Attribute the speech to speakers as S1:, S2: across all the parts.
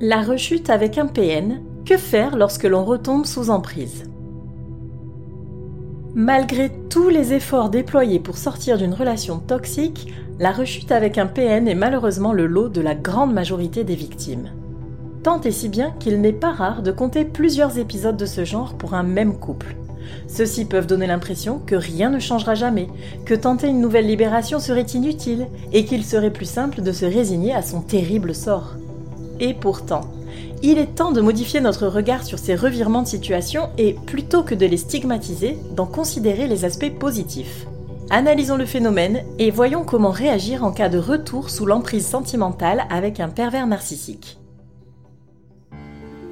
S1: La rechute avec un PN, que faire lorsque l'on retombe sous emprise? Malgré tous les efforts déployés pour sortir d'une relation toxique, la rechute avec un PN est malheureusement le lot de la grande majorité des victimes. Tant et si bien qu'il n'est pas rare de compter plusieurs épisodes de ce genre pour un même couple. Ceux-ci peuvent donner l'impression que rien ne changera jamais, que tenter une nouvelle libération serait inutile et qu'il serait plus simple de se résigner à son terrible sort. Et pourtant, il est temps de modifier notre regard sur ces revirements de situation et, plutôt que de les stigmatiser, d'en considérer les aspects positifs. Analysons le phénomène et voyons comment réagir en cas de retour sous l'emprise sentimentale avec un pervers narcissique.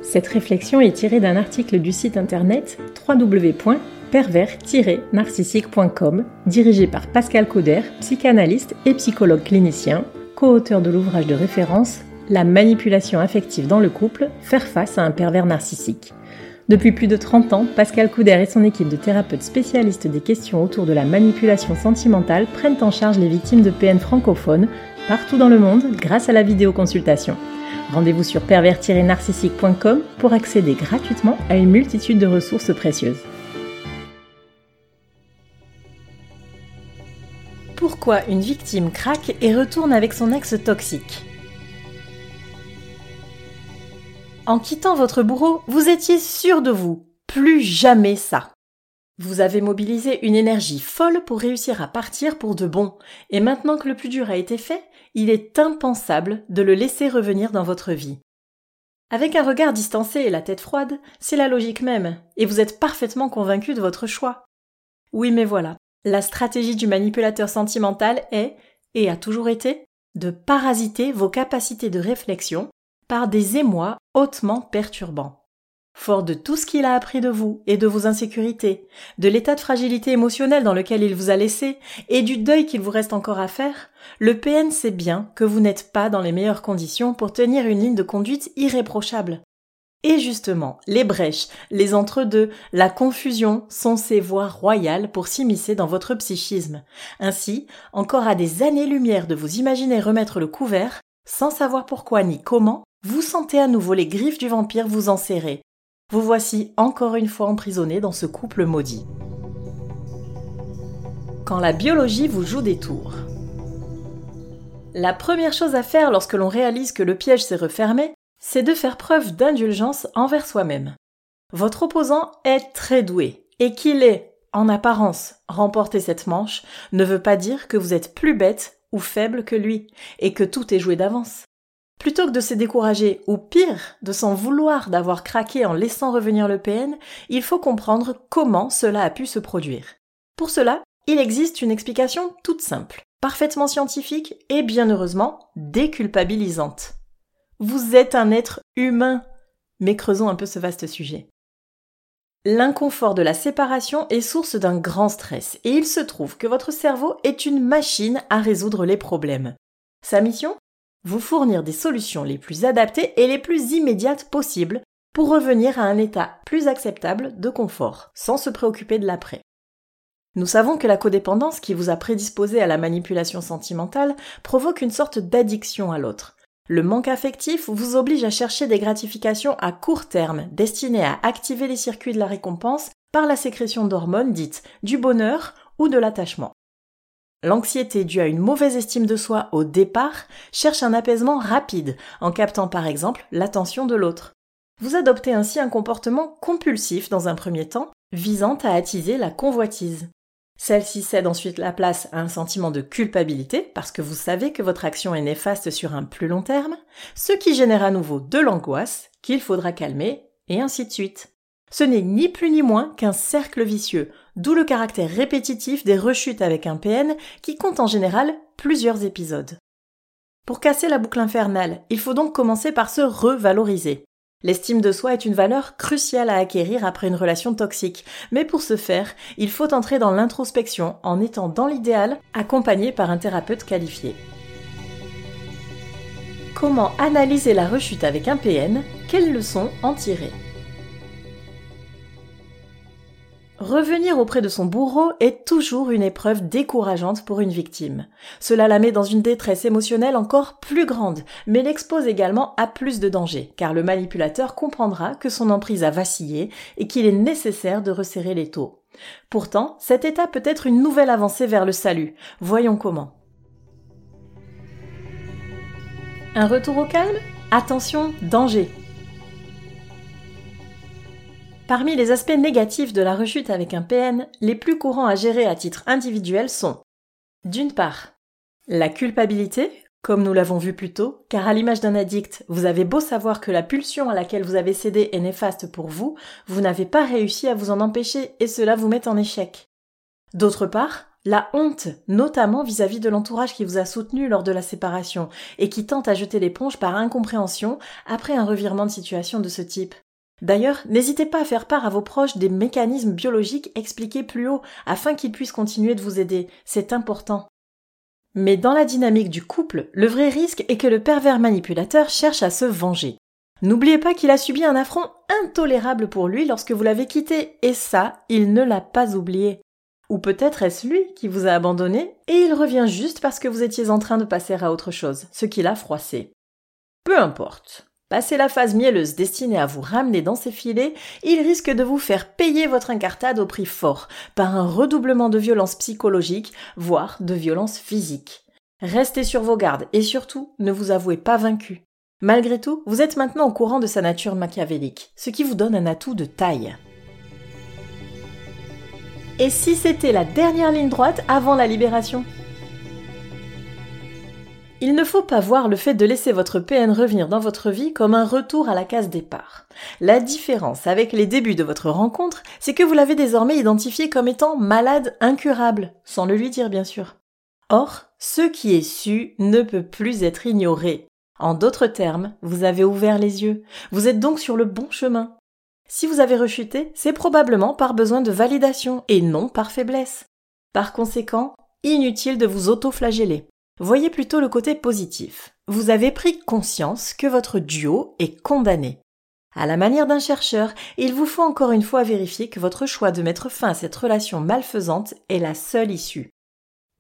S1: Cette réflexion est tirée d'un article du site internet www.pervers-narcissique.com dirigé par Pascal Cauder, psychanalyste et psychologue clinicien, co-auteur de l'ouvrage de référence La manipulation affective dans le couple, faire face à un pervers narcissique. Depuis plus de 30 ans, Pascal Couder et son équipe de thérapeutes spécialistes des questions autour de la manipulation sentimentale prennent en charge les victimes de PN francophones partout dans le monde grâce à la vidéoconsultation. Rendez-vous sur pervers-narcissique.com pour accéder gratuitement à une multitude de ressources précieuses. Pourquoi une victime craque et retourne avec son ex toxique? En quittant votre bourreau, vous étiez sûr de vous. Plus jamais ça. Vous avez mobilisé une énergie folle pour réussir à partir pour de bon, et maintenant que le plus dur a été fait, il est impensable de le laisser revenir dans votre vie. Avec un regard distancé et la tête froide, c'est la logique même, et vous êtes parfaitement convaincu de votre choix. Oui, mais voilà, la stratégie du manipulateur sentimental est, et a toujours été, de parasiter vos capacités de réflexion par des émois hautement perturbants. Fort de tout ce qu'il a appris de vous et de vos insécurités, de l'état de fragilité émotionnelle dans lequel il vous a laissé et du deuil qu'il vous reste encore à faire, le PN sait bien que vous n'êtes pas dans les meilleures conditions pour tenir une ligne de conduite irréprochable. Et justement, les brèches, les entre-deux, la confusion sont ces voies royales pour s'immiscer dans votre psychisme. Ainsi, encore à des années-lumière de vous imaginer remettre le couvert, sans savoir pourquoi ni comment, vous sentez à nouveau les griffes du vampire vous enserrer, vous voici encore une fois emprisonné dans ce couple maudit. Quand la biologie vous joue des tours. La première chose à faire lorsque l'on réalise que le piège s'est refermé, c'est de faire preuve d'indulgence envers soi-même. Votre opposant est très doué, et qu'il ait, en apparence, remporté cette manche ne veut pas dire que vous êtes plus bête ou faible que lui, et que tout est joué d'avance. Plutôt que de se décourager, ou pire, de s'en vouloir d'avoir craqué en laissant revenir le PN, il faut comprendre comment cela a pu se produire. Pour cela, il existe une explication toute simple, parfaitement scientifique et bien heureusement déculpabilisante. Vous êtes un être humain. Mais creusons un peu ce vaste sujet. L'inconfort de la séparation est source d'un grand stress et il se trouve que votre cerveau est une machine à résoudre les problèmes. Sa mission? Vous fournir des solutions les plus adaptées et les plus immédiates possibles pour revenir à un état plus acceptable de confort, sans se préoccuper de l'après. Nous savons que la codépendance qui vous a prédisposé à la manipulation sentimentale provoque une sorte d'addiction à l'autre. Le manque affectif vous oblige à chercher des gratifications à court terme destinées à activer les circuits de la récompense par la sécrétion d'hormones dites du bonheur ou de l'attachement. L'anxiété due à une mauvaise estime de soi au départ cherche un apaisement rapide en captant par exemple l'attention de l'autre. Vous adoptez ainsi un comportement compulsif dans un premier temps, visant à attiser la convoitise. Celle-ci cède ensuite la place à un sentiment de culpabilité parce que vous savez que votre action est néfaste sur un plus long terme, ce qui génère à nouveau de l'angoisse qu'il faudra calmer, et ainsi de suite. Ce n'est ni plus ni moins qu'un cercle vicieux d'où le caractère répétitif des rechutes avec un PN qui compte en général plusieurs épisodes. Pour casser la boucle infernale, il faut donc commencer par se revaloriser. L'estime de soi est une valeur cruciale à acquérir après une relation toxique, mais pour ce faire, il faut entrer dans l'introspection en étant dans l'idéal accompagné par un thérapeute qualifié. Comment analyser la rechute avec un PN Quelles leçons en tirer? Revenir auprès de son bourreau est toujours une épreuve décourageante pour une victime. Cela la met dans une détresse émotionnelle encore plus grande, mais l'expose également à plus de danger, car le manipulateur comprendra que son emprise a vacillé et qu'il est nécessaire de resserrer les taux. Pourtant, cet état peut être une nouvelle avancée vers le salut. Voyons comment. Un retour au calme? Attention, danger Parmi les aspects négatifs de la rechute avec un PN, les plus courants à gérer à titre individuel sont d'une part, la culpabilité, comme nous l'avons vu plus tôt, car à l'image d'un addict, vous avez beau savoir que la pulsion à laquelle vous avez cédé est néfaste pour vous, vous n'avez pas réussi à vous en empêcher et cela vous met en échec. D'autre part, la honte, notamment vis-à-vis de l'entourage qui vous a soutenu lors de la séparation et qui tente à jeter l'éponge par incompréhension après un revirement de situation de ce type. D'ailleurs, n'hésitez pas à faire part à vos proches des mécanismes biologiques expliqués plus haut afin qu'ils puissent continuer de vous aider. C'est important. Mais dans la dynamique du couple, le vrai risque est que le pervers manipulateur cherche à se venger. N'oubliez pas qu'il a subi un affront intolérable pour lui lorsque vous l'avez quitté, et ça, il ne l'a pas oublié. Ou peut-être est-ce lui qui vous a abandonné, et il revient juste parce que vous étiez en train de passer à autre chose, ce qui l'a froissé. Peu importe. Passé la phase mielleuse destinée à vous ramener dans ses filets, il risque de vous faire payer votre incartade au prix fort, par un redoublement de violence psychologique, voire de violence physique. Restez sur vos gardes et surtout, ne vous avouez pas vaincu. Malgré tout, vous êtes maintenant au courant de sa nature machiavélique, ce qui vous donne un atout de taille. Et si c'était la dernière ligne droite avant la libération? Il ne faut pas voir le fait de laisser votre PN revenir dans votre vie comme un retour à la case départ. La différence avec les débuts de votre rencontre, c'est que vous l'avez désormais identifié comme étant malade incurable, sans le lui dire bien sûr. Or, ce qui est su ne peut plus être ignoré. En d'autres termes, vous avez ouvert les yeux. Vous êtes donc sur le bon chemin. Si vous avez rechuté, c'est probablement par besoin de validation et non par faiblesse. Par conséquent, inutile de vous auto-flageller. Voyez plutôt le côté positif. Vous avez pris conscience que votre duo est condamné. À la manière d'un chercheur, il vous faut encore une fois vérifier que votre choix de mettre fin à cette relation malfaisante est la seule issue.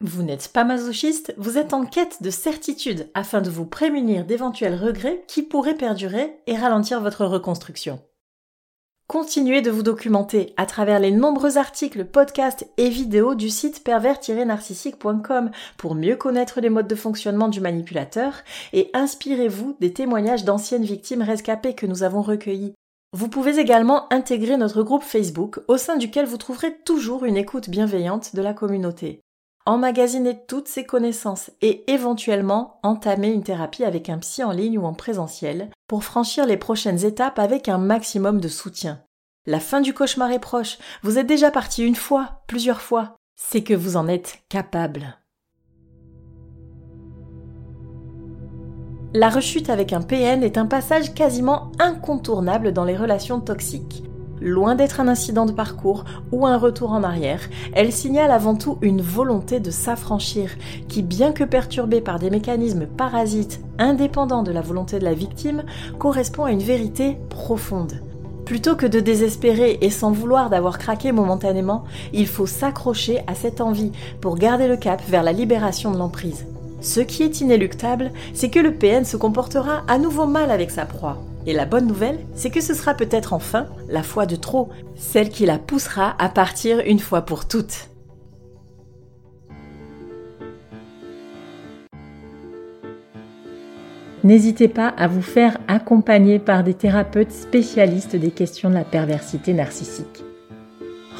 S1: Vous n'êtes pas masochiste, vous êtes en quête de certitude afin de vous prémunir d'éventuels regrets qui pourraient perdurer et ralentir votre reconstruction. Continuez de vous documenter à travers les nombreux articles, podcasts et vidéos du site pervers-narcissique.com pour mieux connaître les modes de fonctionnement du manipulateur et inspirez-vous des témoignages d'anciennes victimes rescapées que nous avons recueillis. Vous pouvez également intégrer notre groupe Facebook au sein duquel vous trouverez toujours une écoute bienveillante de la communauté. Emmagasiner toutes ces connaissances et éventuellement entamer une thérapie avec un psy en ligne ou en présentiel pour franchir les prochaines étapes avec un maximum de soutien. La fin du cauchemar est proche, vous êtes déjà parti une fois, plusieurs fois, c'est que vous en êtes capable. La rechute avec un PN est un passage quasiment incontournable dans les relations toxiques. Loin d'être un incident de parcours ou un retour en arrière, elle signale avant tout une volonté de s'affranchir qui, bien que perturbée par des mécanismes parasites indépendants de la volonté de la victime, correspond à une vérité profonde. Plutôt que de désespérer et s'en vouloir d'avoir craqué momentanément, il faut s'accrocher à cette envie pour garder le cap vers la libération de l'emprise. Ce qui est inéluctable, c'est que le PN se comportera à nouveau mal avec sa proie. Et la bonne nouvelle, c'est que ce sera peut-être enfin la foi de trop, celle qui la poussera à partir une fois pour toutes. N'hésitez pas à vous faire accompagner par des thérapeutes spécialistes des questions de la perversité narcissique.